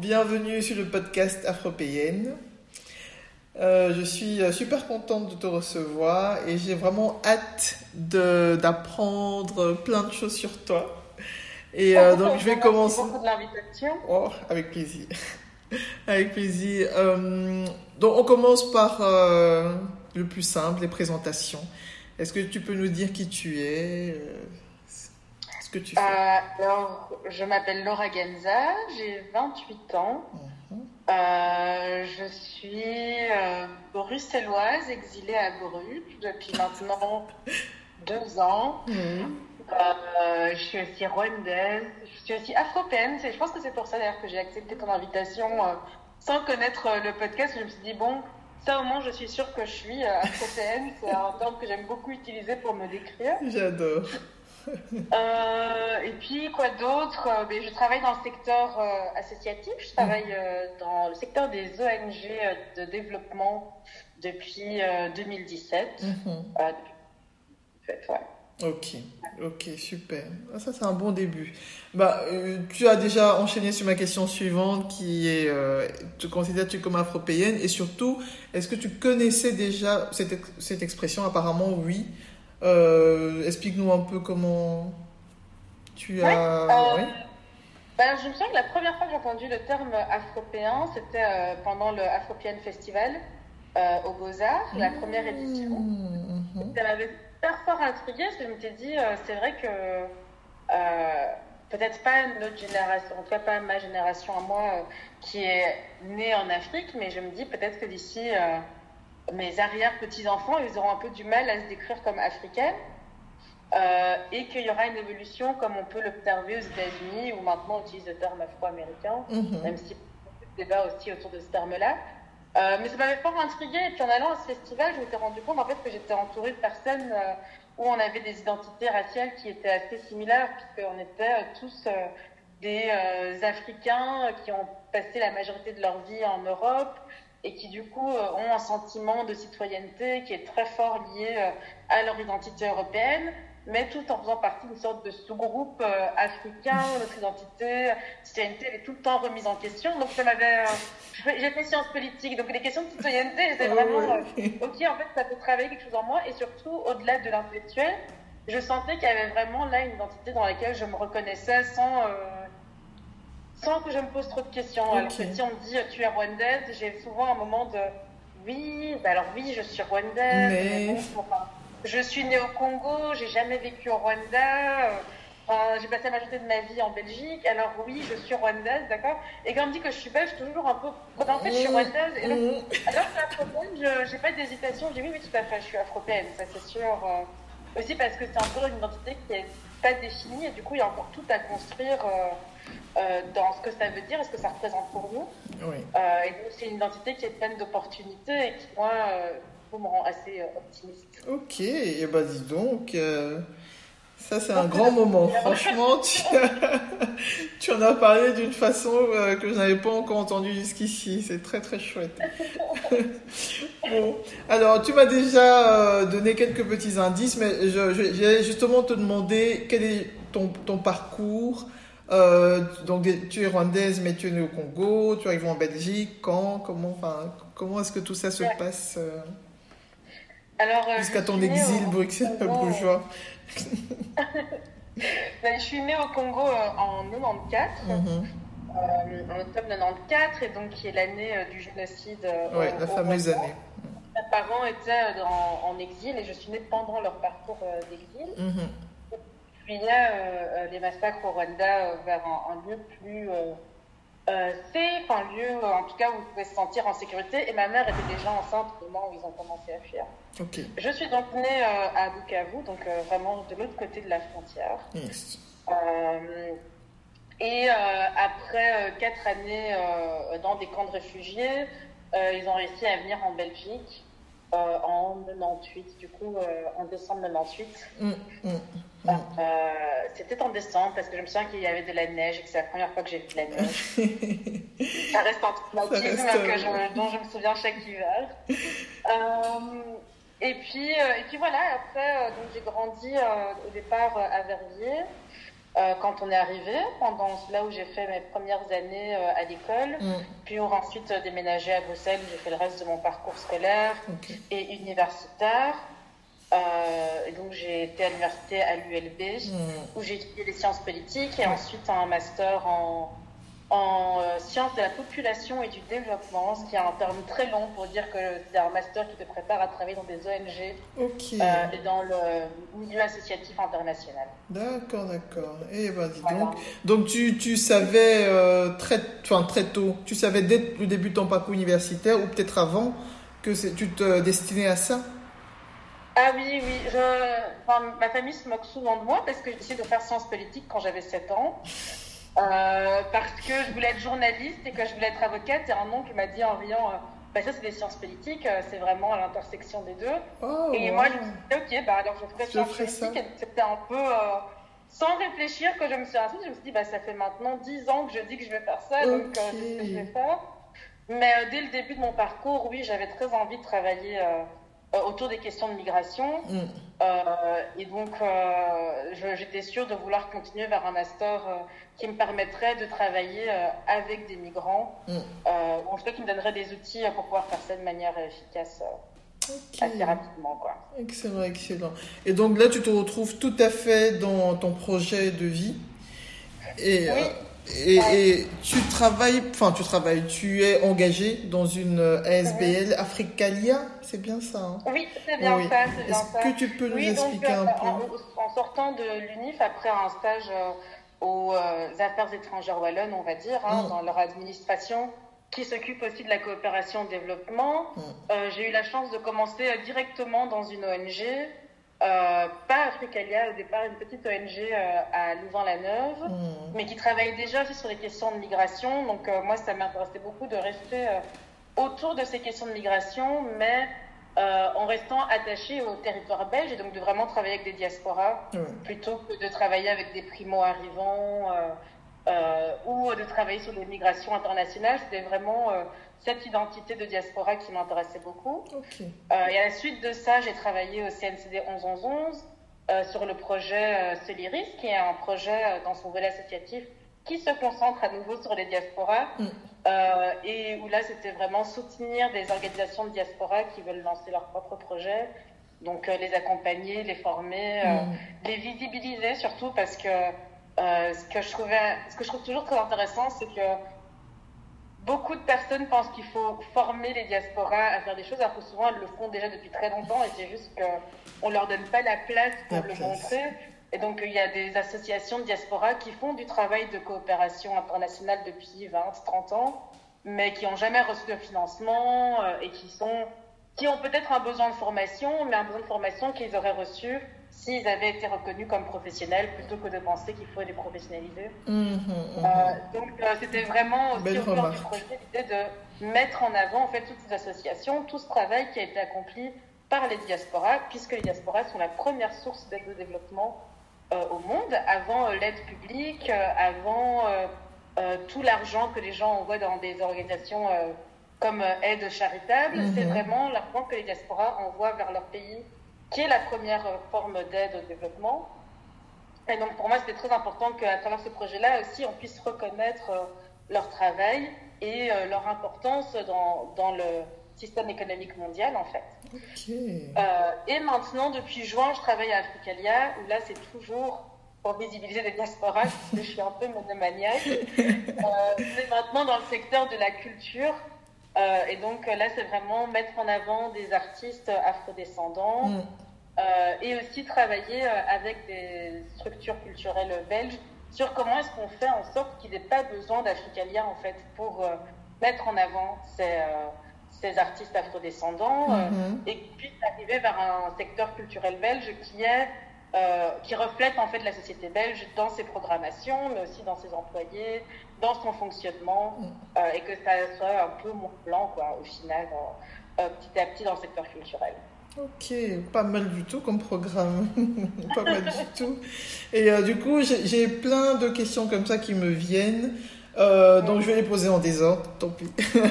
Bienvenue sur le podcast Afropéenne. Euh, je suis super contente de te recevoir et j'ai vraiment hâte d'apprendre plein de choses sur toi. Et euh, donc je vais commencer. Merci beaucoup de l'invitation. Oh, avec plaisir. avec plaisir. Euh, donc on commence par le plus simple, les présentations. Est-ce que tu peux nous dire qui tu es que tu fais? Alors, je m'appelle Laura Genza, j'ai 28 ans. Euh, je suis euh, bruxelloise, exilée à Bruges depuis maintenant deux ans. Mhm. Euh, je suis aussi rwandaise, je suis aussi afropéenne. Je pense que c'est pour ça d'ailleurs que j'ai accepté ton invitation sans connaître le podcast. Je me suis dit, bon, ça au moins je suis sûre que je suis afropéenne. C'est un terme que j'aime beaucoup utiliser pour me décrire. J'adore. Euh, et puis, quoi d'autre? Euh, ben, Je travaille dans le secteur euh, associatif, je travaille dans le secteur des ONG de développement depuis 2017. Mhm. Ok, ok, super. Ah, ça, c'est un bon début. Bah, tu as déjà enchaîné sur ma question suivante qui est, te considères-tu comme afropéenne? Et surtout, est-ce que tu connaissais déjà cette, cette expression? Apparemment, oui. Euh, explique-nous un peu comment tu as. Euh, ben, je me souviens que la première fois que j'ai entendu le terme afropéen, c'était euh, pendant le Afropian Festival au Beaux-Arts, la première édition. Mmh, Ça m'avait super fort intriguée parce que je m'étais dit, c'est vrai que peut-être pas notre génération, en tout cas pas ma génération à moi qui est née en Afrique, mais je me dis peut-être que d'ici mes arrière-petits-enfants, ils auront un peu du mal à se décrire comme africaines. Euh, et qu'il y aura une évolution comme on peut l'observer aux États-Unis, où maintenant on utilise le terme afro-américain, mhm. même si y a beaucoup de débats aussi autour de ce terme-là. Euh, mais ça m'avait fort intriguée. Et puis en allant à ce festival, je m'étais rendu compte en fait que j'étais entourée de personnes euh, où on avait des identités raciales qui étaient assez similaires, puisqu'on était tous des Africains qui ont passé la majorité de leur vie en Europe, et qui du coup euh, ont un sentiment de citoyenneté qui est très fort lié euh, à leur identité européenne, mais tout en faisant partie d'une sorte de sous-groupe euh, africain. Notre identité, citoyenneté, elle est tout le temps remise en question. Donc ça m'avait... j'ai fait sciences politiques, donc les questions de citoyenneté, j'étais vraiment... ok, en fait, ça peut travailler quelque chose en moi, et surtout, au-delà de l'intellectuel, je sentais qu'il y avait vraiment là une identité dans laquelle je me reconnaissais sans sans que je me pose trop de questions. Alors si on me dit tu es rwandaise, j'ai souvent un moment de oui, bah alors oui, je suis rwandaise. Mais... je suis née au Congo, j'ai jamais vécu au Rwanda. Euh, j'ai passé la majorité de ma vie en Belgique, alors oui, je suis rwandaise, d'accord Et quand on me dit que je suis belge, toujours un peu. En fait, je suis rwandaise. Et là, mm. alors que afropéenne, je n'ai pas d'hésitation. Je dis oui, oui, tout à fait, je suis afropéenne, ça c'est sûr. Euh, aussi parce que c'est encore une identité qui n'est pas définie et du coup, il y a encore tout à construire. Euh, euh, dans ce que ça veut dire et ce que ça représente pour nous. Oui. Euh, et donc, c'est une identité qui est pleine d'opportunités et qui, moi, euh, me rend assez optimiste. Ok, et bah dis donc. Ça, c'est un grand moment. Franchement, tu, tu, en as parlé d'une façon que je n'avais pas encore entendue jusqu'ici. C'est très, très chouette. bon. Alors, tu m'as déjà donné quelques petits indices, mais je, je, vais justement te demander quel est ton, ton parcours euh, donc tu es rwandaise, mais tu es née au Congo, tu arrives en Belgique, quand, comment, enfin, comment est-ce que tout ça se passe euh, Alors, euh, jusqu'à ton exil bruxelles bourgeois ben, Je suis née au Congo en 94. Mhm. en octobre 94, et donc qui est l'année du génocide. oui, la fameuse année. Mes parents étaient en, exil et je suis née pendant leur parcours d'exil. Mhm. Puis il y a les massacres au Rwanda vers un, lieu plus safe, un lieu en tout cas où ils pouvaient se sentir en sécurité. Et ma mère était déjà enceinte au moment où ils ont commencé à fuir. Je suis donc née à Bukavu, donc vraiment de l'autre côté de la frontière. et après quatre années dans des camps de réfugiés, ils ont réussi à venir en Belgique. En 98, du coup, en décembre 98. Mm, mm, mm. c'était en décembre parce que je me souviens qu'il y avait de la neige et que c'est la première fois que j'ai vu de la neige. Ça reste un traumatisme que dont je me souviens chaque hiver. Et puis, euh, et puis voilà, après, euh, donc j'ai grandi euh, au départ à Verviers. Quand on est arrivé, pendant là où j'ai fait mes premières années à l'école, mm. puis on a ensuite déménagé à Bruxelles, où j'ai fait le reste de mon parcours scolaire et universitaire. et donc j'ai été à l'université à l'ULB, mm. où j'ai étudié les sciences politiques et ensuite un master en en euh, sciences de la population et du développement, ce qui est un terme très long pour dire que c'est un master qui te prépare à travailler dans des ONG euh, et dans le milieu associatif international. D'accord, d'accord. Et eh ben, dis donc. Donc tu, tu savais euh, très, enfin, très tôt, tu savais dès le début de ton parcours universitaire ou peut-être avant que tu te destinais à ça? Ah oui, oui. Je... ma famille se moque souvent de moi parce que j'ai décidé de faire sciences politiques quand j'avais 7 ans. Euh, parce que je voulais être journaliste et que je voulais être avocate. A un oncle m'a dit en riant euh, bah, ça c'est des sciences politiques, euh, c'est vraiment à l'intersection des deux. Oh, et moi je me suis dit ok, bah, alors je ferai sciences politiques. C'était un peu sans réfléchir que je me suis assise. Je me suis dit bah, ça fait maintenant 10 ans que je dis que je vais faire ça, donc c'est ce que je vais faire. Mais dès le début de mon parcours, oui, j'avais très envie de travailler autour des questions de migration. Mm. et donc, j'étais sûre de vouloir continuer vers un master qui me permettrait de travailler euh, avec des migrants, mm. euh, ou en tout cas qui me donnerait des outils euh, pour pouvoir faire ça de manière efficace. Assez rapidement, quoi. Excellent, excellent. Et donc là, tu te retrouves tout à fait dans ton projet de vie. Et, et, et, tu travailles, enfin, tu travailles, tu es engagé dans une ASBL Africalia, c'est bien ça hein? Oui, c'est bien ça. Est-ce que tu peux nous expliquer un peu? en, sortant de l'UNIF, après un stage aux euh, affaires étrangères wallonnes, on va dire, hein, mm. dans leur administration, qui s'occupe aussi de la coopération développement. Mm. Euh, j'ai eu la chance de commencer euh, directement dans une ONG, pas Africalia, au départ une petite ONG à Louvain-la-Neuve, mm. mais qui travaille déjà aussi sur les questions de migration. Donc moi, ça m'intéressait beaucoup de rester autour de ces questions de migration, mais euh, en restant attaché au territoire belge et donc de vraiment travailler avec des diasporas plutôt que de travailler avec des primo-arrivants euh, euh, ou de travailler sur des migrations internationales. C'était vraiment cette identité de diaspora qui m'intéressait beaucoup. et à la suite de ça, j'ai travaillé au CNCD 1111 sur le projet Celiris, qui est un projet dans son volet associatif qui se concentre à nouveau sur les diasporas. Mm. Euh, et où là, c'était vraiment soutenir des organisations de diaspora qui veulent lancer leur propre projet. Donc, euh, les accompagner, les former, euh, mm. les visibiliser surtout parce que ce, que je trouvais, ce que je trouve toujours très intéressant, c'est que beaucoup de personnes pensent qu'il faut former les diasporas à faire des choses, alors que souvent elles le font déjà depuis très longtemps et c'est juste qu'on ne leur donne pas la place pour le montrer. Et donc, il y a des associations de diaspora qui font du travail de coopération internationale depuis 20, 30 ans, mais qui n'ont jamais reçu de financement euh, et qui, sont, qui ont peut-être un besoin de formation, mais un besoin de formation qu'ils auraient reçu s'ils avaient été reconnus comme professionnels plutôt que de penser qu'il faut les professionnaliser. Mmh, mmh, mmh. Euh, donc, euh, c'était vraiment aussi au cœur du projet l'idée de mettre en avant en fait toutes ces associations, tout ce travail qui a été accompli par les diasporas, puisque les diasporas sont la première source d'aide au développement euh, au monde, avant l'aide publique, avant tout l'argent que les gens envoient dans des organisations comme aide charitable. C'est vraiment l'argent que les diasporas envoient vers leur pays qui est la première forme d'aide au développement. Et donc pour moi, c'était très important qu'à travers ce projet-là aussi, on puisse reconnaître leur travail et leur importance dans, dans le, système économique mondial en fait. Euh, et maintenant, depuis juin, je travaille à Africalia, où là, c'est toujours pour visibiliser les diasporas, parce que je suis un peu monomaniaque. Euh, mais maintenant dans le secteur de la culture. Euh, et donc là, c'est vraiment mettre en avant des artistes afrodescendants mm. Euh, et aussi travailler avec des structures culturelles belges sur comment est-ce qu'on fait en sorte qu'il n'ait pas besoin d'Africalia en fait pour mettre en avant ces, ces artistes afrodescendants mm-hmm. et qu'il puisse arriver vers un secteur culturel belge qui est euh, qui reflète en fait la société belge dans ses programmations, mais aussi dans ses employés, dans son fonctionnement, euh, et que ça soit un peu mon plan, quoi, au final, euh, petit à petit dans le secteur culturel. Ok, pas mal du tout comme programme. pas mal du tout. Et du coup, j'ai plein de questions comme ça qui me viennent. donc je vais les poser en désordre, tant pis.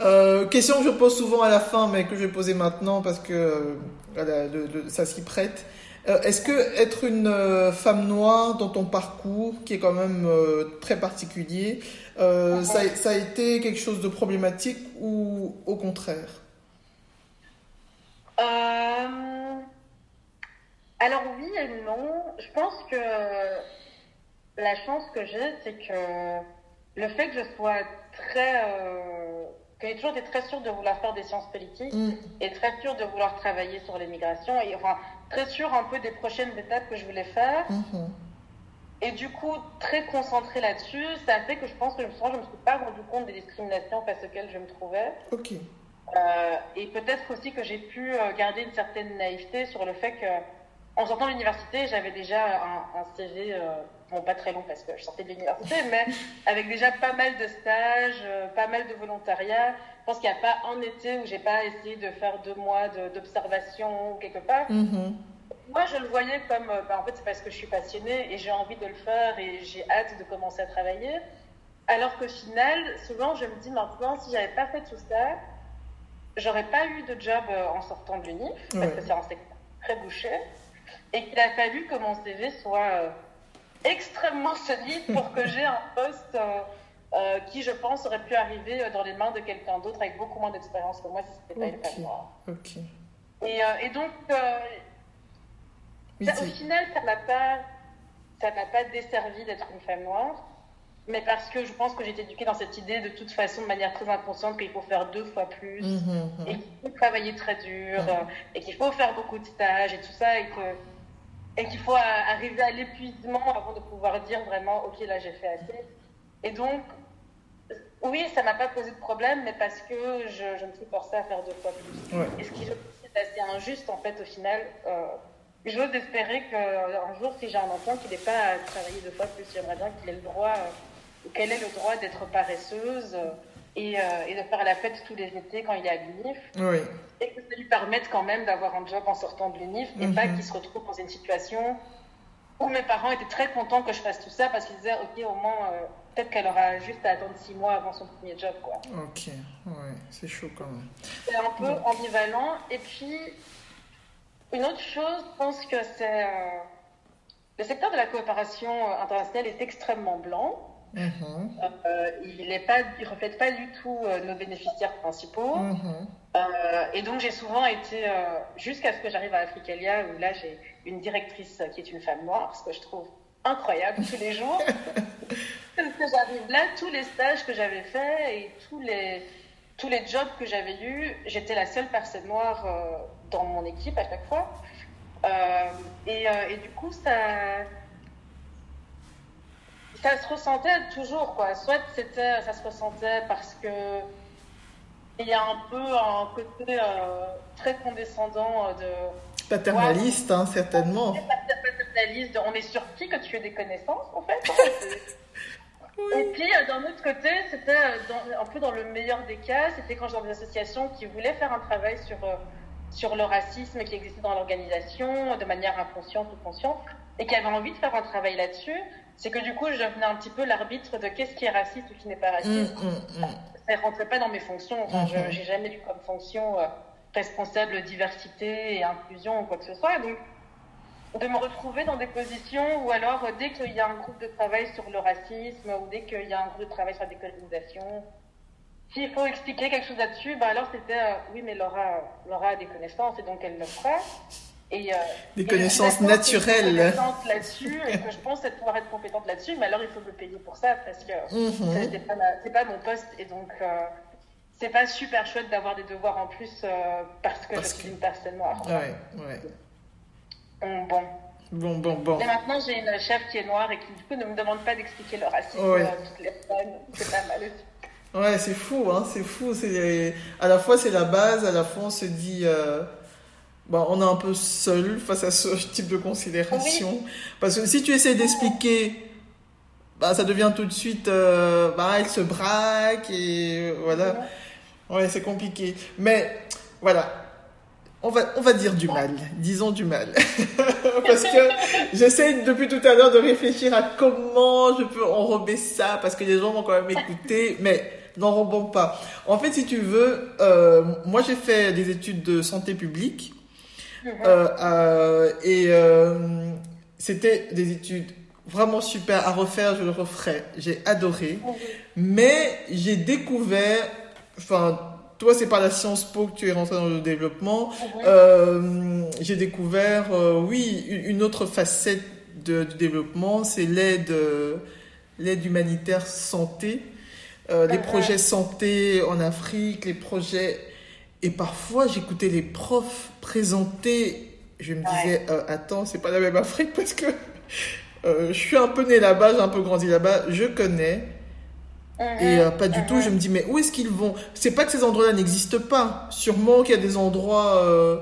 Euh, question que je pose souvent à la fin, mais que je vais poser maintenant parce que euh, ça s'y prête. Euh, est-ce que être une euh, femme noire dans ton parcours, qui est quand même très particulier, ça, ça, a été quelque chose de problématique ou au contraire? Alors oui et non. Je pense que la chance que j'ai, c'est que le fait que je sois très j'ai toujours été très sûre de vouloir faire des sciences politiques mm. et très sûre de vouloir travailler sur l'immigration et enfin très sûre un peu des prochaines étapes que je voulais faire. Mm-hmm. Et du coup, très concentrée là-dessus, ça a fait que je pense que je me suis, je me suis pas rendu compte des discriminations face auxquelles je me trouvais. Ok. Euh, et peut-être aussi que j'ai pu euh, garder une certaine naïveté sur le fait que, en sortant de l'université, j'avais déjà un, un CV euh, bon, pas très long parce que je sortais de l'université, mais avec déjà pas mal de stages, euh, pas mal de volontariat. Je pense qu'il n'y a pas un été où j'ai pas essayé de faire deux mois d'observation quelque part. Mm-hmm. Moi, je le voyais comme, bah, en fait, c'est parce que je suis passionnée et j'ai envie de le faire et j'ai hâte de commencer à travailler. Alors qu'au final, souvent, je me dis maintenant, si j'avais pas fait tout ça, j'aurais pas eu de job euh, en sortant de l'UNIF, parce que c'est un secteur très bouché, et qu'il a fallu que mon CV soit extrêmement solide pour que j'ai un poste euh, euh, qui, je pense, aurait pu arriver dans les mains de quelqu'un d'autre avec beaucoup moins d'expérience que moi si c'était pas une femme noire. Et, euh, et, donc, au final, ça m'a pas, ça m'a pas desservi d'être une femme noire. Mais parce que je pense que j'ai été éduquée dans cette idée de toute façon, de manière très inconsciente, qu'il faut faire deux fois plus, mmh, mmh, mmh. et qu'il faut travailler très dur, et qu'il faut faire beaucoup de stages et tout ça, et que et qu'il faut arriver à l'épuisement avant de pouvoir dire vraiment, ok, là j'ai fait assez. Et donc, oui, ça m'a pas posé de problème, mais parce que je, je me suis forcée à faire deux fois plus. Et ce qui est assez injuste en fait au final. Euh, J'ose espérer qu'un jour, si j'ai un enfant qui n'est pas à travailler deux fois plus, j'aimerais bien qu'il ait le droit, euh, qu'elle ait le droit d'être paresseuse. Et, euh, et, de faire la fête tous les étés quand il est à l'UNIF. Oui. Et que ça lui permette quand même d'avoir un job en sortant de l'UNIF et pas mhm. qu'il se retrouve dans une situation où mes parents étaient très contents que je fasse tout ça parce qu'ils disaient, OK, au moins, euh, peut-être qu'elle aura juste à attendre six mois avant son premier job. Quoi. Ok, ouais, c'est chaud quand même. C'est un peu ambivalent. Et puis, une autre chose, je pense que c'est. Euh, le secteur de la coopération internationale est extrêmement blanc. Euh, il ne reflète pas du tout euh, nos bénéficiaires principaux. Mm-hmm. Euh, et donc, j'ai souvent été, jusqu'à ce que j'arrive à Africalia, où là, j'ai une directrice qui est une femme noire, ce que je trouve incroyable tous les jours. que j'arrive là, tous les stages que j'avais faits et tous les, tous les jobs que j'avais eus, j'étais la seule personne noire dans mon équipe à chaque fois. Et, et, du coup, ça ça se ressentait toujours, quoi. Soit c'était, ça se ressentait parce que il y a un peu un côté euh, très condescendant euh, de. Paternaliste, hein, certainement. Paternaliste, on est surpris que tu aies des connaissances, en fait. Hein, Et puis, euh, d'un autre côté, c'était un peu dans le meilleur des cas, c'était quand j'étais dans des associations qui voulaient faire un travail sur, sur le racisme qui existait dans l'organisation, de manière inconsciente ou consciente, et qui avaient envie de faire un travail là-dessus c'est que du coup, je devenais un petit peu l'arbitre de qu'est-ce qui est raciste ou qui n'est pas raciste. Mm, mm, mm. Ça ne rentrait pas dans mes fonctions. Enfin, je n'ai jamais eu comme fonction euh, responsable diversité et inclusion ou quoi que ce soit. Donc, de me retrouver dans des positions où alors, euh, dès qu'il y a un groupe de travail sur le racisme ou dès qu'il y a un groupe de travail sur la décolonisation, s'il faut expliquer quelque chose là-dessus, bah alors c'était euh, oui, mais Laura, Laura a des connaissances et donc elle le fera. Et, euh, des connaissances naturelles. là-dessus et que je pense pouvoir être compétente là-dessus, mais alors il faut me payer pour ça parce que mm c'est pas, mon poste et donc c'est pas super chouette d'avoir des devoirs en plus parce que je suis une personne noire. Ouais, ouais. Bon. Bon, bon, bon. Et maintenant, j'ai une chef qui est noire et qui, du coup, ne me demande pas d'expliquer le racisme à toutes les femmes. C'est pas mal aussi. Ouais, c'est fou, hein, c'est fou. C'est à la fois c'est la base, à la fois on se dit, euh... bon, on est un peu seul face à ce type de considération. Parce que si tu essaies d'expliquer, bah, ça devient tout de suite, euh... bah, elle se braque et voilà. Ouais, c'est compliqué. Mais voilà, on va, on va dire du mal, disons du mal. parce que j'essaie depuis tout à l'heure de réfléchir à comment je peux enrober ça, parce que les gens vont quand même écouter, mais n'enrobons pas. En fait, si tu veux, euh, moi j'ai fait des études de santé publique, et c'était des études vraiment super à refaire, je le referai. J'ai adoré, mhm. mais j'ai découvert, enfin, toi, c'est pas la Sciences Po que tu es rentré dans le développement. Ah euh, j'ai découvert, euh, oui, une autre facette de, du développement, c'est l'aide, euh, l'aide humanitaire santé, les ah projets santé en Afrique, les projets. Et parfois, j'écoutais les profs présenter. Je me disais, attends, c'est pas la même Afrique parce que je suis un peu né là-bas, j'ai un peu grandi là-bas, je connais. Et euh, pas du tout, je me dis, mais où est-ce qu'ils vont? C'est pas que ces endroits-là n'existent pas. Sûrement qu'il y a des endroits euh,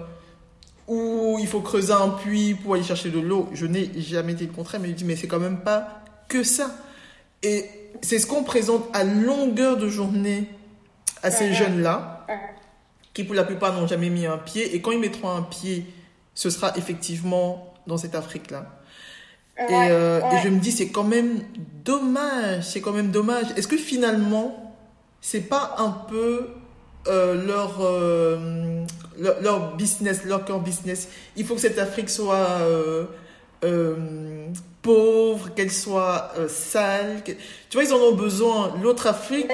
où il faut creuser un puits pour aller chercher de l'eau. Je n'ai jamais dit le contraire, mais je me dis, mais c'est quand même pas que ça. Et c'est ce qu'on présente à longueur de journée à ces jeunes-là, qui pour la plupart n'ont jamais mis un pied. Et quand ils mettront un pied, ce sera effectivement dans cette Afrique-là. Euh, et, je me dis, c'est quand même dommage, c'est quand même dommage. Est-ce que finalement, c'est pas un peu euh, leur, euh, leur, leur, business, leur core business? Il faut que cette Afrique soit pauvre, qu'elle soit sale. Tu vois, ils en ont besoin. L'autre Afrique.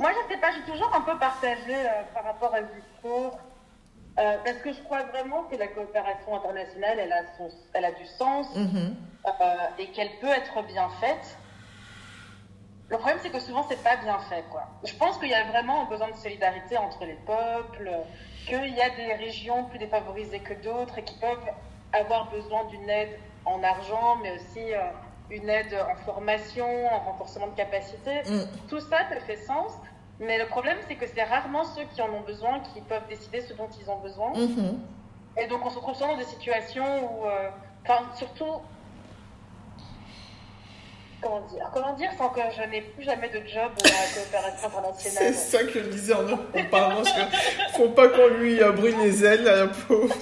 Moi, je sais pas, j'ai toujours un peu partagé par rapport à ce discours. Euh, parce que je crois vraiment que la coopération internationale, elle a, son, elle a du sens mhm. euh, et qu'elle peut être bien faite. Le problème, c'est que souvent, c'est pas bien fait. Quoi. Je pense qu'il y a vraiment un besoin de solidarité entre les peuples, qu'il y a des régions plus défavorisées que d'autres et qui peuvent avoir besoin d'une aide en argent, mais aussi euh, une aide en formation, en renforcement de capacité. Mm. Tout ça, ça fait sens. Mais le problème, c'est que c'est rarement ceux qui en ont besoin qui peuvent décider ce dont ils ont besoin. Mhm. Et donc, on se retrouve souvent dans des situations où, euh, enfin, surtout, comment dire, comment dire sans que je n'ai plus jamais de job dans la coopération internationale. C'est ça que je disais en parlant, parce qu'il faut pas qu'on lui brûle les ailes, la pauvre.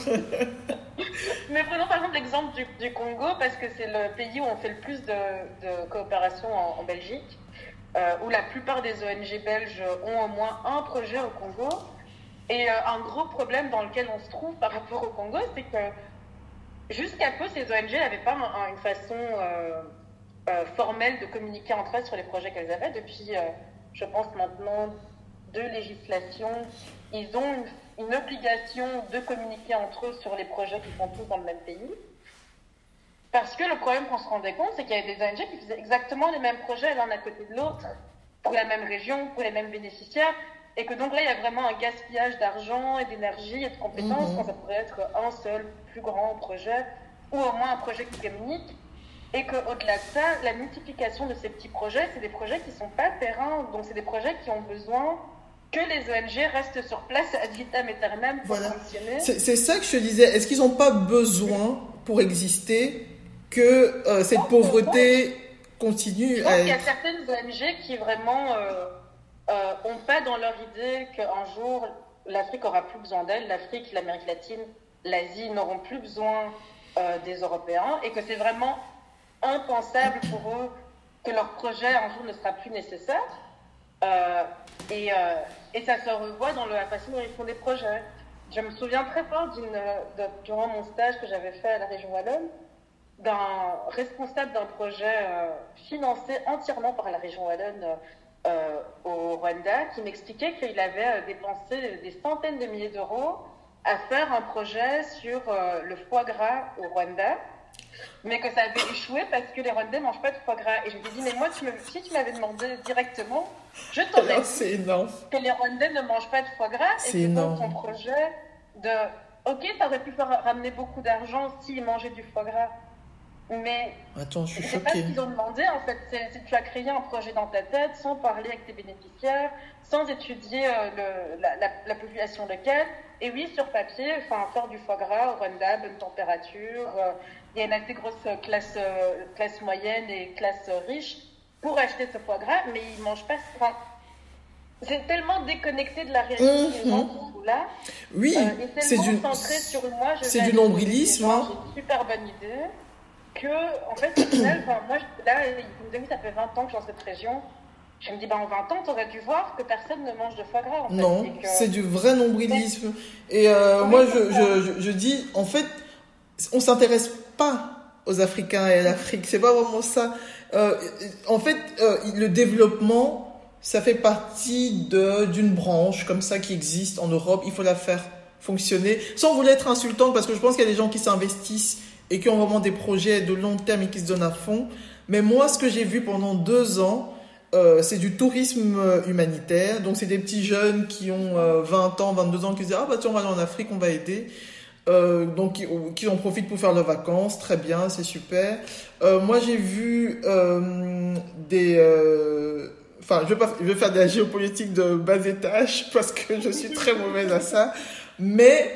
Mais prenons par exemple l'exemple du, Congo, parce que c'est le pays où on fait le plus de, coopération en Belgique. Euh, où la plupart des ONG belges ont au moins un projet au Congo. Et euh, un gros problème dans lequel on se trouve par rapport au Congo, c'est que jusqu'à peu, ces ONG n'avaient pas une façon euh, formelle de communiquer entre elles sur les projets qu'elles avaient. Depuis, je pense maintenant, deux législations, ils ont une, une obligation de communiquer entre eux sur les projets qui sont tous dans le même pays. Parce que le problème qu'on se rendait compte, c'est qu'il y avait des ONG qui faisaient exactement les mêmes projets l'un à côté de l'autre, pour la même région, pour les mêmes bénéficiaires, et que donc là, il y a vraiment un gaspillage d'argent et d'énergie et de compétences mhm. quand ça pourrait être un seul plus grand projet, ou au moins un projet qui communique. Et qu'au-delà de ça, la multiplication de ces petits projets, c'est des projets qui ne sont pas terrain, donc c'est des projets qui ont besoin que les ONG restent sur place ad vitam aeternam pour fonctionner. C'est ça que je te disais. Est-ce qu'ils n'ont pas besoin, pour exister, que euh, cette pauvreté continue Je pense qu'il y a certaines ONG qui vraiment euh, euh, ont pas dans leur idée qu'un jour l'Afrique aura plus besoin d'elle, l'Afrique, l'Amérique latine, l'Asie n'auront plus besoin des Européens et que c'est vraiment impensable pour eux que leur projet un jour ne sera plus nécessaire. Et, et ça se revoit dans la façon dont ils font des projets. Je me souviens très fort durant mon stage que j'avais fait à la région Wallonne, d'un responsable d'un projet euh, financé entièrement par la région Wallonne euh, au Rwanda qui m'expliquait qu'il avait euh, dépensé des centaines de milliers d'euros à faire un projet sur euh, le foie gras au Rwanda, mais que ça avait échoué parce que les Rwandais ne mangent pas de foie gras. Et je me suis dit, mais moi, tu me, si tu m'avais demandé directement, je t'aurais dit que les Rwandais ne mangent pas de foie gras et que donc ton projet de, ok, ça aurait pu faire ramener beaucoup d'argent s'ils mangeaient du foie gras. Mais Attends, je suis sais pas ce qu'ils ont demandé en fait. C'est, tu as créé un projet dans ta tête sans parler avec tes bénéficiaires, sans étudier euh, le, la, la, population locale. Et oui, sur papier, enfin, faire du foie gras au Rwanda, bonne température. Euh, il y a une assez grosse classe, euh, classe moyenne et classe riche pour acheter ce foie gras, mais ils mangent pas. Enfin, c'est tellement déconnecté de la réalité là. Oui, c'est du, sur moi. C'est du nombrilisme. Hein. J'ai une super bonne idée que, en fait, au final, moi, là, ça fait 20 ans que je suis dans cette région. Je me dis, ben, en 20 ans, tu aurais dû voir que personne ne mange de foie gras. En non, c'est du vrai nombrilisme. Et euh, moi, je, je, je, dis, en fait, on s'intéresse aux Africains et à l'Afrique. C'est pas vraiment ça. Euh, en fait, euh, le développement, ça fait partie d'une branche comme ça qui existe en Europe. Il faut la faire fonctionner, sans vouloir être insultant, parce que je pense qu'il y a des gens qui s'investissent et qui ont vraiment des projets de long terme et qui se donnent à fond. Mais moi, ce que j'ai vu pendant deux ans, euh, c'est du tourisme humanitaire. Donc, c'est des petits jeunes qui ont 20 euh, ans, 22 ans, qui se disent Ah, bah tiens, on va aller en Afrique, on va aider. Euh, donc, qui, en profitent pour faire leurs vacances. Très bien, c'est super. Euh, moi, j'ai vu des. Enfin, je vais, je vais faire de la géopolitique de bas étage parce que je suis très mauvaise à ça. Mais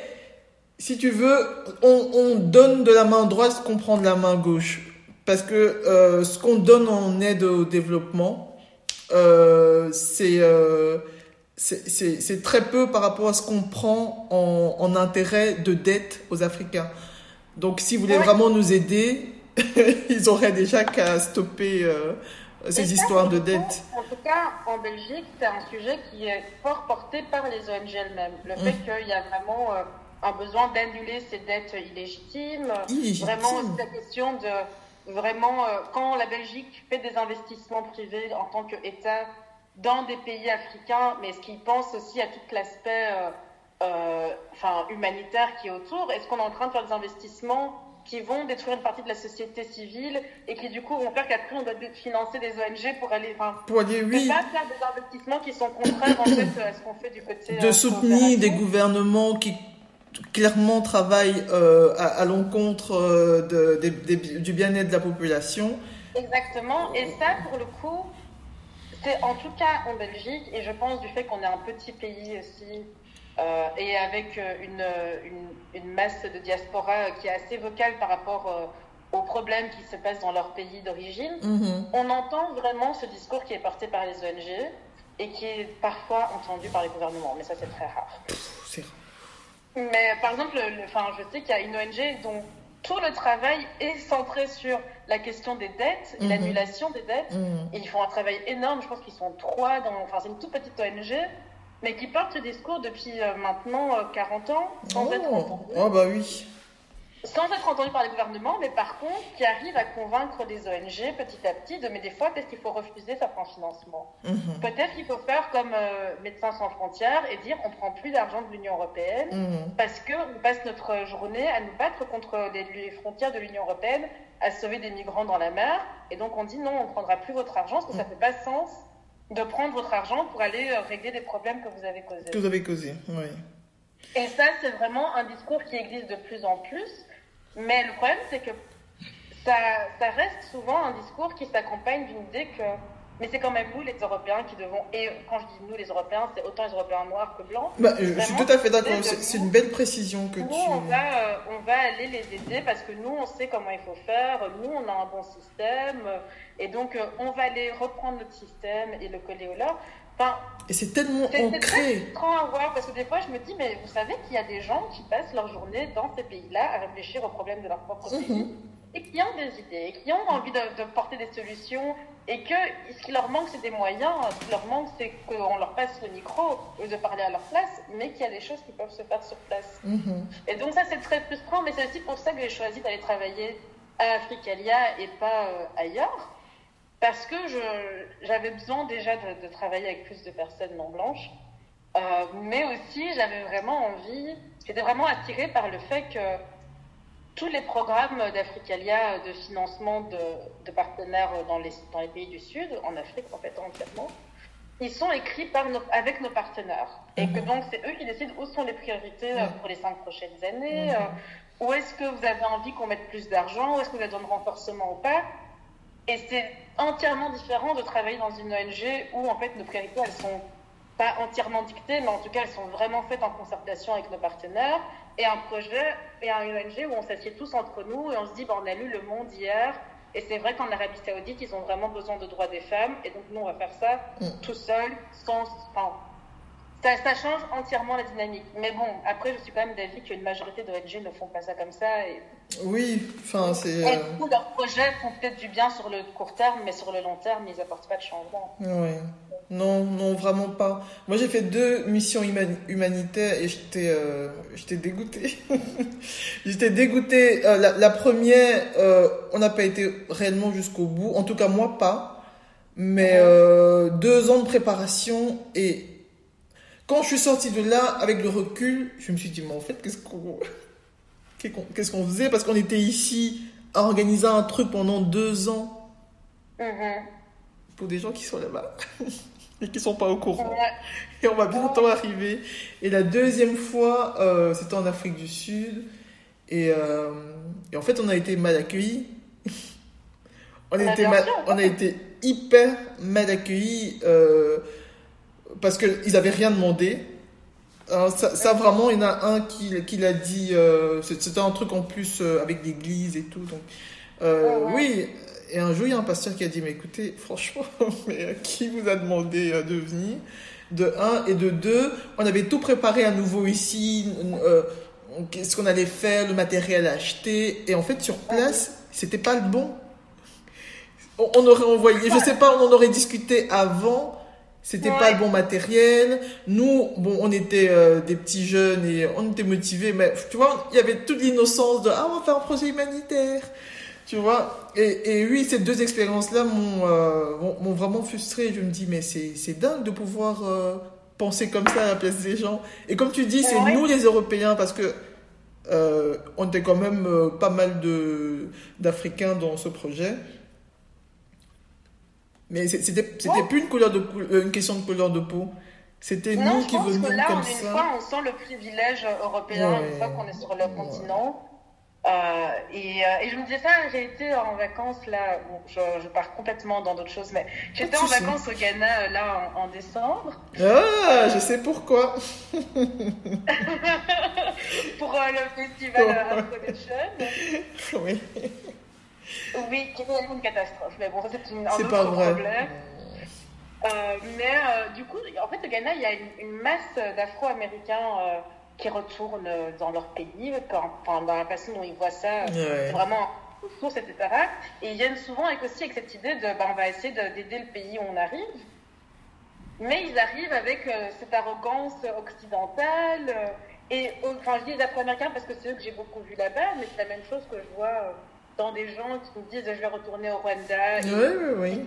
si tu veux, on, on, donne de la main droite ce qu'on prend de la main gauche. Parce que euh, ce qu'on donne en aide au développement, euh, c'est euh, c'est très peu par rapport à ce qu'on prend en, en, intérêt de dette aux Africains. Donc si vous voulez vraiment nous aider, ils auraient déjà qu'à stopper euh, ces histoires de dette. En tout cas, en Belgique, c'est un sujet qui est fort porté par les ONG elles-mêmes. Le fait mmh. qu'il y a vraiment euh, un besoin d'annuler ces dettes illégitimes. Vraiment, c'est la question de vraiment, euh, quand la Belgique fait des investissements privés en tant qu'État dans des pays africains, mais est-ce qu'ils pensent aussi à tout l'aspect euh, euh, enfin, humanitaire qui est autour? Est-ce qu'on est en train de faire des investissements qui vont détruire une partie de la société civile et qui du coup vont faire qu'après on doit financer des ONG pour aller enfin pour aller oui pas faire des investissements qui sont contraires en fait à ce qu'on fait du côté de soutenir des gouvernements qui clairement travaille euh, à, l'encontre euh, de, du bien-être de la population. Exactement. Et ça, pour le coup, c'est en tout cas en Belgique, et je pense du fait qu'on est un petit pays aussi, euh, et avec une, une, une, masse de diaspora qui est assez vocale par rapport aux problèmes qui se passent dans leur pays d'origine, mm-hmm. on entend vraiment ce discours qui est porté par les ONG et qui est parfois entendu par les gouvernements. Mais ça, c'est très rare. C'est rare. Mais par exemple, enfin, je sais qu'il y a une ONG dont tout le travail est centré sur la question des dettes, mhm. l'annulation des dettes. Mhm. Et ils font un travail énorme. Je pense qu'ils sont trois dans. Enfin, c'est une toute petite ONG, mais qui porte ce discours depuis euh, maintenant 40 euh, ans, sans oh. être. Oh, bah oui sans être entendu par les gouvernements, mais par contre qui arrive à convaincre des ONG petit à petit de mais des fois parce qu'il faut refuser certains financements. Mhm. Peut-être qu'il faut faire comme euh, Médecins sans frontières et dire on prend plus d'argent de l'Union européenne mhm. parce que on passe notre journée à nous battre contre les, frontières de l'Union européenne, à sauver des migrants dans la mer, et donc on dit non, on prendra plus votre argent parce que ça mhm. fait pas sens de prendre votre argent pour aller euh, régler des problèmes que vous avez causés. Que vous avez causés, oui. Et ça, c'est vraiment un discours qui existe de plus en plus mais le problème, c'est que ça, ça, reste souvent un discours qui s'accompagne d'une idée que. Mais c'est quand même nous, les Européens, qui devons. Et quand je dis nous, les Européens, c'est autant les Européens noirs que blancs. Bah, je suis tout à fait d'accord. C'est une belle précision que nous, tu. On va, euh, on va aller les aider parce que nous, on sait comment il faut faire. Nous, on a un bon système. Et donc, euh, on va aller reprendre notre système et le coller au leur. Enfin, et c'est tellement ancré. C'est à voir parce que des fois je me dis, mais vous savez qu'il y a des gens qui passent leur journée dans ces pays-là à réfléchir aux problèmes de leur propre pays mhm. et qui ont des idées, et qui ont envie de, porter des solutions et que ce qui leur manque c'est des moyens, ce qui leur manque c'est qu'on leur passe le micro ou de parler à leur place, mais qu'il y a des choses qui peuvent se faire sur place. Mhm. Et donc ça c'est très frustrant, mais c'est aussi pour ça que j'ai choisi d'aller travailler à Africalia et pas euh, ailleurs parce que j'avais besoin déjà de, travailler avec plus de personnes non blanches. mais aussi, j'avais vraiment envie, j'étais vraiment attirée par le fait que tous les programmes d'Africalia de financement de, de, partenaires dans les, dans les pays du Sud, en Afrique en fait entièrement, ils sont écrits par nos, avec nos partenaires. Et que mhm. donc c'est eux qui décident où sont les priorités euh, pour les cinq prochaines années, mhm. euh, où est-ce que vous avez envie qu'on mette plus d'argent, où est-ce que vous avez besoin de renforcement ou pas. Et c'est entièrement différent de travailler dans une ONG où en fait nos priorités elles sont pas entièrement dictées, mais en tout cas elles sont vraiment faites en concertation avec nos partenaires et un projet et un ONG où on s'assied tous entre nous et on se dit, bah, on a lu Le Monde hier. Et c'est vrai qu'en Arabie Saoudite, ils ont vraiment besoin de droits des femmes. Et donc, nous, on va faire ça mm. tout seul, sans, enfin, ça, change entièrement la dynamique. Mais bon, après, je suis quand même d'avis qu'une majorité d'ONG ne font pas ça comme ça. Et... Oui, enfin, c'est. Et du euh, coup, leurs projets font peut-être du bien sur le court terme, mais sur le long terme, ils n'apportent pas de changement? Oui. Non, non, vraiment pas. Moi, j'ai fait deux missions humanitaires et j'étais euh, j'étais dégoûtée. j'étais dégoûtée. Euh, la, première, on n'a pas été réellement jusqu'au bout. En tout cas, moi, pas. Mais deux ans de préparation et quand je suis sortie de là, avec le recul, je me suis dit, mais en fait, qu'est-ce qu'on qu'est-ce qu'on faisait? Parce qu'on était ici à organiser un truc pendant deux ans. Mm-hmm. Pour des gens qui sont là-bas et qui sont pas au courant. Et on va bientôt arriver. Et la deuxième fois, euh, c'était en Afrique du Sud. Et, euh, et, en fait, on a été mal accueillis. on, a été on a été hyper mal accueillis. Euh, parce qu'ils n'avaient rien demandé. ça, vraiment, il y en a un qui, qui l'a dit, euh, c'était un truc en plus euh, avec l'église et tout. Donc, euh, oui, et un jour, il y a un pasteur qui a dit, mais écoutez, franchement, mais qui vous a demandé de venir? De un, et de deux, on avait tout préparé à nouveau ici, qu'est-ce qu'on allait faire, le matériel à acheter, et en fait, sur place, c'était pas le bon. On, on aurait envoyé, je sais pas, on en aurait discuté avant, c'était pas le bon matériel. Nous, bon, on était euh, des petits jeunes et on était motivés, mais tu vois, il y avait toute l'innocence de ah on va faire un projet humanitaire, tu vois? Et, et oui, ces deux expériences-là m'ont euh, m'ont vraiment frustré. Je me dis mais c'est c'est dingue de pouvoir euh, penser comme ça à la place des gens. Et comme tu dis, c'est nous les Européens parce que on était quand même pas mal de d'Africains dans ce projet. Mais c'était c'était plus une couleur de euh, une question de couleur de peau. C'était nous qui venions que là, comme on, ça. Une fois, on sent le privilège européen une fois qu'on est sur le continent. Euh, et, euh, et, je me disais ça, j'ai été en vacances là, bon, je, je, pars complètement dans d'autres choses, mais j'étais en vacances au Ghana là en, en décembre. Ah, je sais pourquoi. Pour euh, le festival Afro Nation. Oui. Oui, qui est une catastrophe. Mais bon, c'est un autre pas vrai. problème. Euh, mais euh, du coup, en fait, au Ghana, il y a une, masse d'Afro-Américains euh, qui retournent dans leur pays, quand, dans la façon dont ils voient ça, vraiment aux sources, etc. Et ils viennent souvent avec aussi avec cette idée de, ben, on va essayer d'aider le pays où on arrive. Mais ils arrivent avec cette arrogance occidentale. et enfin, je dis les Afro-Américains parce que c'est eux que j'ai beaucoup vu là-bas, mais c'est la même chose que je vois dans des gens qui me disent je vais retourner au Rwanda. Oui, oui, oui.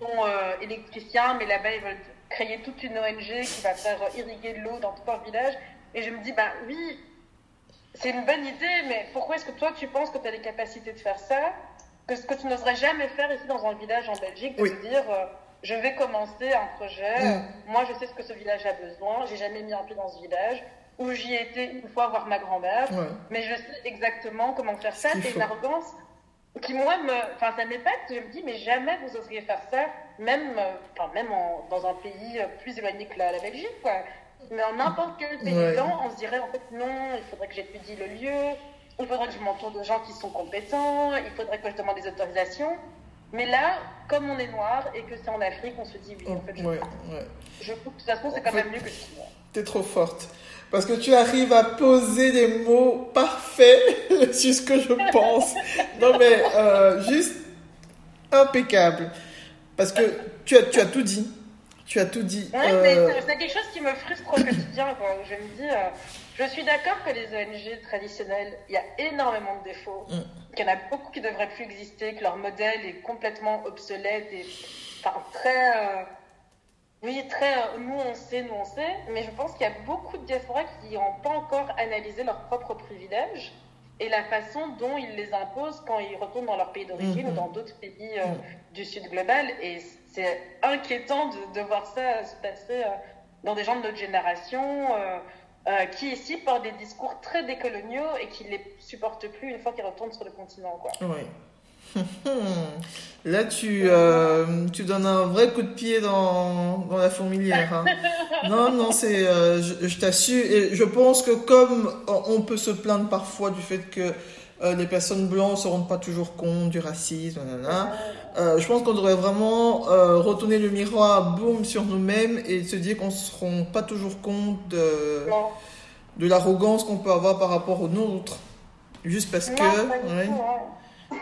Ils sont euh, électriciens, mais là-bas, ils veulent créer toute une ONG qui va faire irriguer de l'eau dans tout leur village. Et je me dis, bah oui, c'est une bonne idée, mais pourquoi est-ce que toi, tu penses que tu as les capacités de faire ça? Que ce que tu n'oserais jamais faire ici dans un village en Belgique, de te dire, euh, je vais commencer un projet, mm. moi je sais ce que ce village a besoin, j'ai jamais mis un pied dans ce village, ou j'y étais une fois voir ma grand-mère, mais je sais exactement comment faire ça. C'est une arrogance qui, moi, me, enfin, ça m'épate. Je me dis, mais jamais vous oseriez faire ça, même, euh, enfin, même dans un pays euh, plus éloigné que la, Belgique, quoi. Mais en n'importe quel pays on se dirait, en fait, non, il faudrait que j'étudie le lieu, il faudrait que je m'entoure de gens qui sont compétents, il faudrait que je demande des autorisations. Mais là, comme on est noir et que c'est en Afrique, on se dit, oui, en fait, je, je trouve que de toute façon, c'est quand même mieux que je T'es trop forte. Parce que tu arrives à poser des mots parfaits sur ce que je pense. Non, mais euh, juste impeccable. Parce que tu as, tu as tout dit. Tu as tout dit. Ouais, euh... c'est quelque chose qui me frustre au quotidien. Quoi, je me dis, euh, je suis d'accord que les ONG traditionnelles, il y a énormément de défauts. Mm. Qu'il y en a beaucoup qui ne devraient plus exister, que leur modèle est complètement obsolète et enfin, très. Euh, oui, très, nous on sait, nous on sait, mais je pense qu'il y a beaucoup de diasporas qui n'ont pas encore analysé leurs propres privilèges et la façon dont ils les imposent quand ils retournent dans leur pays d'origine ou mhm. dans d'autres pays euh, mhm. du sud global. Et c'est inquiétant de, de, voir ça se passer euh, dans des gens de notre génération euh, qui ici portent des discours très décoloniaux et qui ne les supportent plus une fois qu'ils retournent sur le continent. Quoi. Là, tu, euh, tu donnes un vrai coup de pied dans, dans la fourmilière. Hein. Non, non, c'est, euh, je, t'assure, et je pense que comme on peut se plaindre parfois du fait que euh, les personnes blanches ne se rendent pas toujours compte du racisme, je pense qu'on devrait vraiment retourner le miroir, boum, sur nous-mêmes et se dire qu'on ne se rend pas toujours compte de, de l'arrogance qu'on peut avoir par rapport aux nôtres. Juste parce que.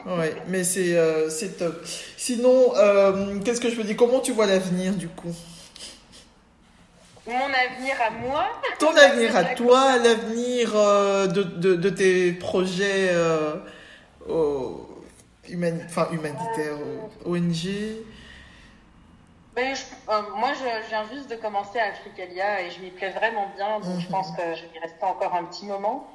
Ouais, mais c'est euh, c'est top. Sinon, euh, qu'est-ce que je peux dire? Comment tu vois l'avenir du coup? Mon avenir à moi? Ton avenir à toi, l'avenir euh, de, de, de, tes projets enfin, humanitaires, ONG ben, moi, je, viens juste de commencer à Africalia et je m'y plais vraiment bien, donc je mhm. pense que je vais y rester encore un petit moment.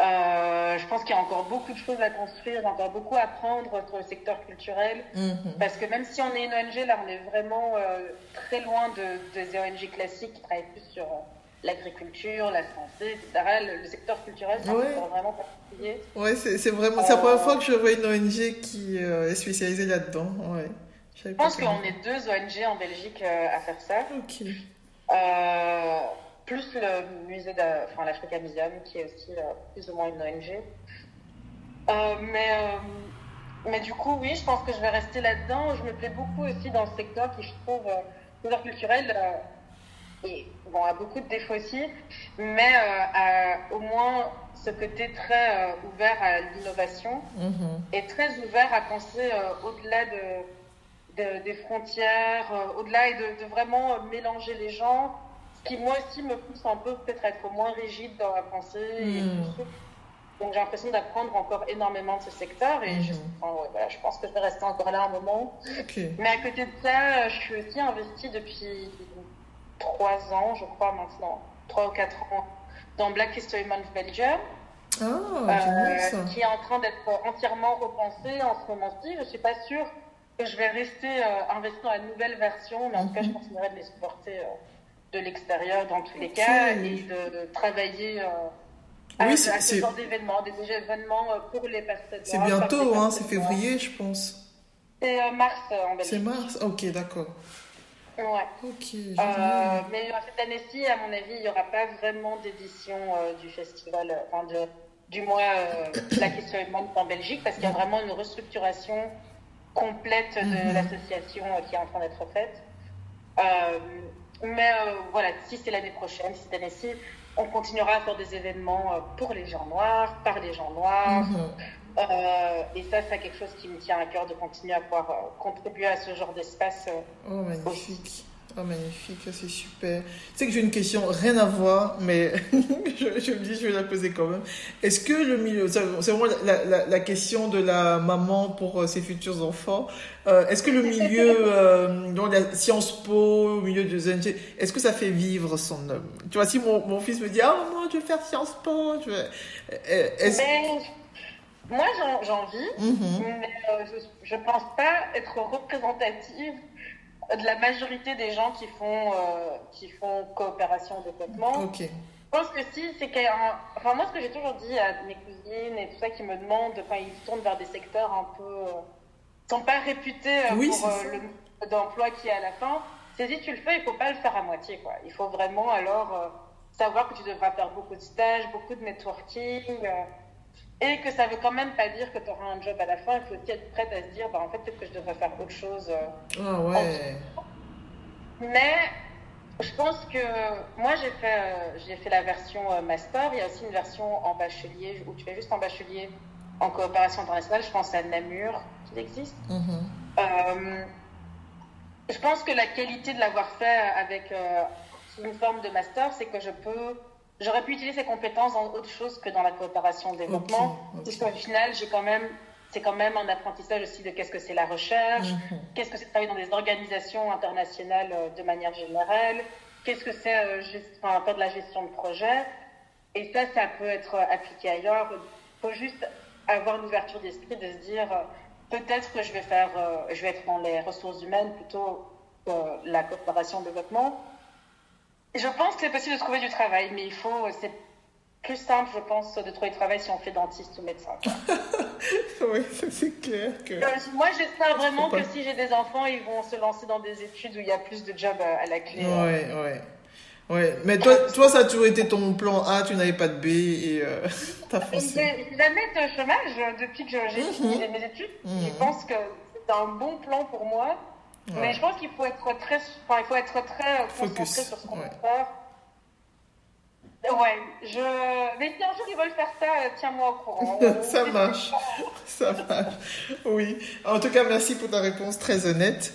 Euh, je pense qu'il y a encore beaucoup de choses à construire, encore beaucoup à apprendre sur le secteur culturel. Mhm. Parce que même si on est une ONG, là, on est vraiment euh, très loin de, des ONG classiques qui travaillent plus sur euh, l'agriculture, la santé, etc. Le, secteur culturel, c'est vraiment particulier. Oui, c'est vraiment, la première fois que je vois une ONG qui est spécialisée là-dedans. Ouais. Je pense qu'on est deux ONG en Belgique à faire ça. Ok plus le musée de, enfin l'Africa Museum, qui est aussi euh, plus ou moins une ONG. Euh, mais, euh, mais du coup, oui, je pense que je vais rester là-dedans. Je me plais beaucoup aussi dans le secteur qui, je trouve, secteur culturel, et bon, a beaucoup de défauts aussi, mais a au moins ce côté très ouvert à l'innovation mm-hmm. et très ouvert à penser au-delà de, des frontières, au-delà et de, de, vraiment mélanger les gens qui moi aussi me pousse un peu peut-être à être moins rigide dans la pensée. Hmm. Donc j'ai l'impression d'apprendre encore énormément de ce secteur et je, hmm. je, pense que je vais rester encore là un moment. Mais à côté de ça, je suis aussi investie depuis trois ans, je crois maintenant, trois ou quatre ans, dans Black History Month Belgium. Oh, euh, qui est en train d'être entièrement repensé en ce moment-ci. Je ne suis pas sûre que je vais rester euh, investie dans la nouvelle version, mais en tout cas, je mhm. continuerai de les supporter. Euh, de l'extérieur dans tous les cas et de, travailler euh, oui, à, ce genre d'événements, des événements euh, pour les personnes. C'est bientôt, hein, c'est février, je pense. C'est euh, mars en Belgique. C'est mars, ok, d'accord. Ouais. Ok. mais cette année-ci, à mon avis, il n'y aura pas vraiment d'édition du festival, enfin de, du mois La question est en Belgique, parce qu'il y a vraiment une restructuration complète de mhm. l'association qui est en train d'être faite. Mais euh, voilà, si c'est l'année prochaine, si cette année-ci, on continuera à faire des événements euh, pour les gens noirs, par les gens noirs. Mhm. Euh, et ça, c'est quelque chose qui me tient à cœur de continuer à pouvoir contribuer à ce genre d'espace. oh, magnifique. Oh, magnifique, c'est super. Tu sais que j'ai une question, rien à voir, mais je, je, me dis, je vais la poser quand même. Est-ce que le milieu, c'est vraiment la, la, la, question de la maman pour euh, ses futurs enfants, euh, est-ce que le milieu, euh, dans la Sciences Po, au milieu de ONG, est-ce que ça fait vivre son homme? Tu vois, si mon, mon fils me dit, ah oh, moi, je vais faire Sciences Po, je vais... Ben, moi, j'en vis, mm-hmm. mais je ne pense pas être représentative de la majorité des gens qui font, euh, qui font coopération développement. Ok. Je pense que si, c'est Enfin, moi, ce que j'ai toujours dit à mes cousines et tout ça qui me demandent, quand ils se tournent vers des secteurs un peu. Euh, sont pas réputés euh, pour le d'emploi qui est à la fin, c'est si tu le fais, il faut pas le faire à moitié, quoi. Il faut vraiment alors savoir que tu devras faire beaucoup de stages, beaucoup de networking et que ça veut quand même pas dire que tu auras un job à la fin. Il faut aussi être prête à se dire, bah, en fait, peut-être que je devrais faire autre chose. Euh, ah ouais. Mais je pense que moi, j'ai fait, euh, j'ai fait la version euh, master. Il y a aussi une version en bachelier où tu fais juste en bachelier en coopération internationale. Je pense à Namur qui existe. Mm-hmm. je pense que la qualité de l'avoir fait avec une forme de master, c'est que je peux J'aurais pu utiliser ces compétences dans autre chose que dans la coopération au développement, puisqu'au final, j'ai quand même c'est quand même un apprentissage aussi de qu'est-ce que c'est la recherche, mhm. qu'est-ce que c'est travailler dans des organisations internationales euh, de manière générale, qu'est-ce que c'est euh, enfin, faire de la gestion de projet. Et ça, ça peut être appliqué ailleurs. Il faut juste avoir une ouverture d'esprit de se dire peut-être que je vais faire, je vais être dans les ressources humaines plutôt que la coopération développement. Je pense que c'est possible de trouver du travail, mais il faut, c'est plus simple, je pense, de trouver du travail si on fait dentiste ou médecin. oui, c'est clair. Que... Euh, moi, j'espère vraiment que si j'ai des enfants, ils vont se lancer dans des études où il y a plus de jobs à, la clé. Oui, oui. Ouais, mais toi, toi, ça a toujours été ton plan A, tu n'avais pas de B et euh, t'as foncé. Jamais au chômage depuis que j'ai fini mhm. mes études. Je mhm. pense que c'est un bon plan pour moi. Mais je pense qu'il faut être très, enfin, il faut être très concentré sur ce qu'on veut faire. Ouais, je. Mais si un jour ils veulent faire ça, euh, tiens-moi au courant. ça marche, ça marche. Oui. En tout cas, merci pour ta réponse très honnête.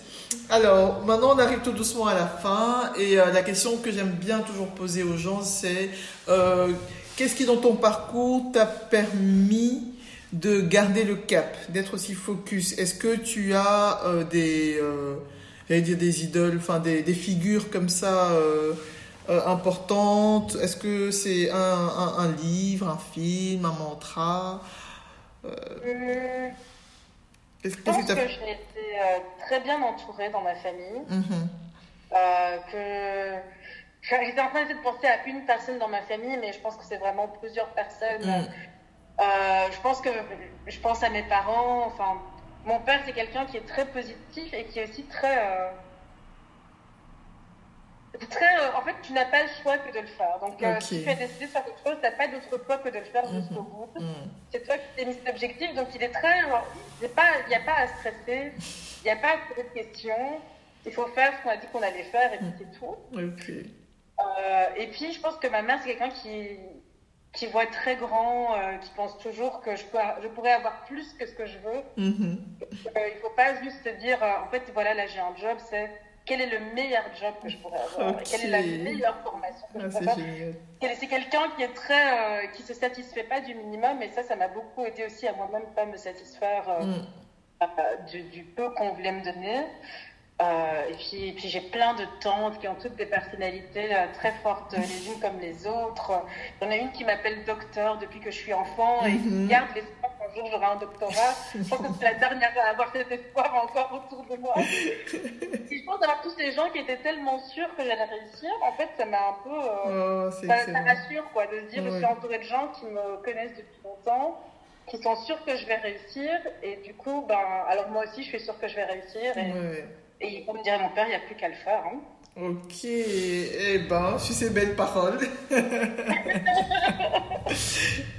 Alors, maintenant, on arrive tout doucement à la fin. Et euh, la question que j'aime bien toujours poser aux gens, c'est euh, qu'est-ce qui, dans ton parcours, t'a permis de garder le cap, d'être aussi focus Est-ce que tu as des, dire des idoles, enfin des, des, figures comme ça importantes? Est-ce que c'est un, un, un, livre, un film, un mantra? Je pense que, j'ai été euh, très bien entourée dans ma famille. Mm-hmm. Euh, que j'étais en train de penser à une personne dans ma famille, mais je pense que c'est vraiment plusieurs personnes. Mm. Euh, je pense que je pense à mes parents. Enfin, mon père c'est quelqu'un qui est très positif et qui est aussi très très, euh, en fait, tu n'as pas le choix que de le faire. Donc, euh, si tu as décidé de faire quelque chose, tu n'as pas d'autre choix que de le faire jusqu'au mhm. bout. Mhm. C'est toi qui t'es mis cet objectif. Donc, il est très. Il n'y a pas à stresser. Il n'y a pas à poser de questions. Il faut faire ce qu'on a dit qu'on allait faire et puis c'est tout. Euh, et puis, je pense que ma mère, c'est quelqu'un qui, qui voit très grand, qui pense toujours que je, peux, je pourrais avoir plus que ce que je veux. Mhm. il ne faut pas juste se dire, en fait, voilà, là j'ai un job, c'est quel est le meilleur job que je pourrais avoir Quelle est la meilleure formation que je ah, pourrais avoir C'est quelqu'un qui est très, euh, qui se satisfait pas du minimum, et ça, ça m'a beaucoup aidé aussi à moi-même pas me satisfaire euh, mm. euh, du, du, peu qu'on voulait me donner. Euh, et puis, puis j'ai plein de tantes qui ont toutes des personnalités euh, très fortes, les unes comme les autres. Il y en a une qui m'appelle docteur depuis que je suis enfant et qui mhm. garde l'espoir qu'un jour j'aurai un doctorat. Je pense que c'est la dernière à avoir cet espoir encore autour de moi. Et je pense d'avoir tous ces gens qui étaient tellement sûrs que j'allais réussir. En fait, ça m'a un peu. Euh, oh, ça, ça rassure quoi, de se dire que je suis entourée de gens qui me connaissent depuis longtemps qui sont sûrs que je vais réussir et du coup ben alors moi aussi je suis sûre que je vais réussir et, et comme dirait mon père, il n'y a plus qu'à le faire. Hein. Ok, eh ben, sur ces belles paroles.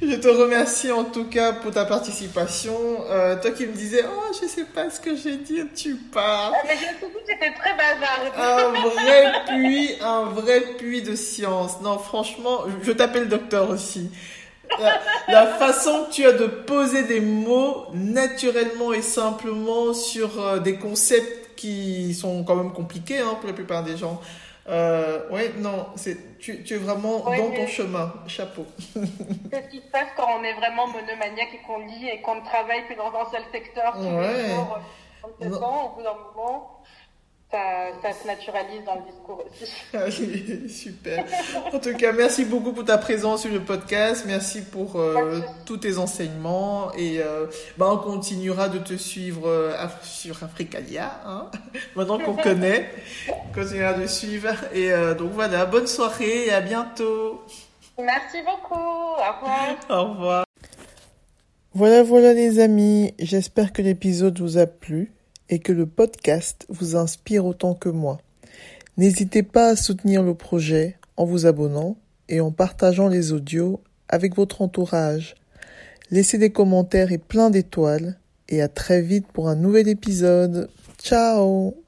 je te remercie en tout cas pour ta participation. Euh, toi qui me disais, oh, je sais pas ce que je vais dire, tu pars. Ah, mais je suis c'était très bazar. un vrai puits, un vrai puits de science. Non, franchement, je t'appelle docteur aussi. La, la, façon que tu as de poser des mots naturellement et simplement sur euh, des concepts qui sont quand même compliqués hein, pour la plupart des gens. Euh, ouais, non, c'est, tu, tu es vraiment dans ton chemin. Chapeau. c'est ce qui se passe quand on est vraiment monomaniaque et qu'on lit et qu'on ne travaille que dans un seul secteur tous ouais. les jours. au bout d'un moment, ça, se naturalise dans le discours aussi. super. En tout cas, merci beaucoup pour ta présence sur le podcast. Merci pour euh, tous tes enseignements. Et euh, bah, on continuera de te suivre euh, sur Africalia. Hein Maintenant qu'on connaît, on continuera de suivre. Et donc voilà, bonne soirée et à bientôt. Merci beaucoup. Au revoir. Au revoir. Voilà, voilà les amis. J'espère que l'épisode vous a plu et que le podcast vous inspire autant que moi. N'hésitez pas à soutenir le projet en vous abonnant et en partageant les audios avec votre entourage. Laissez des commentaires et plein d'étoiles et à très vite pour un nouvel épisode. Ciao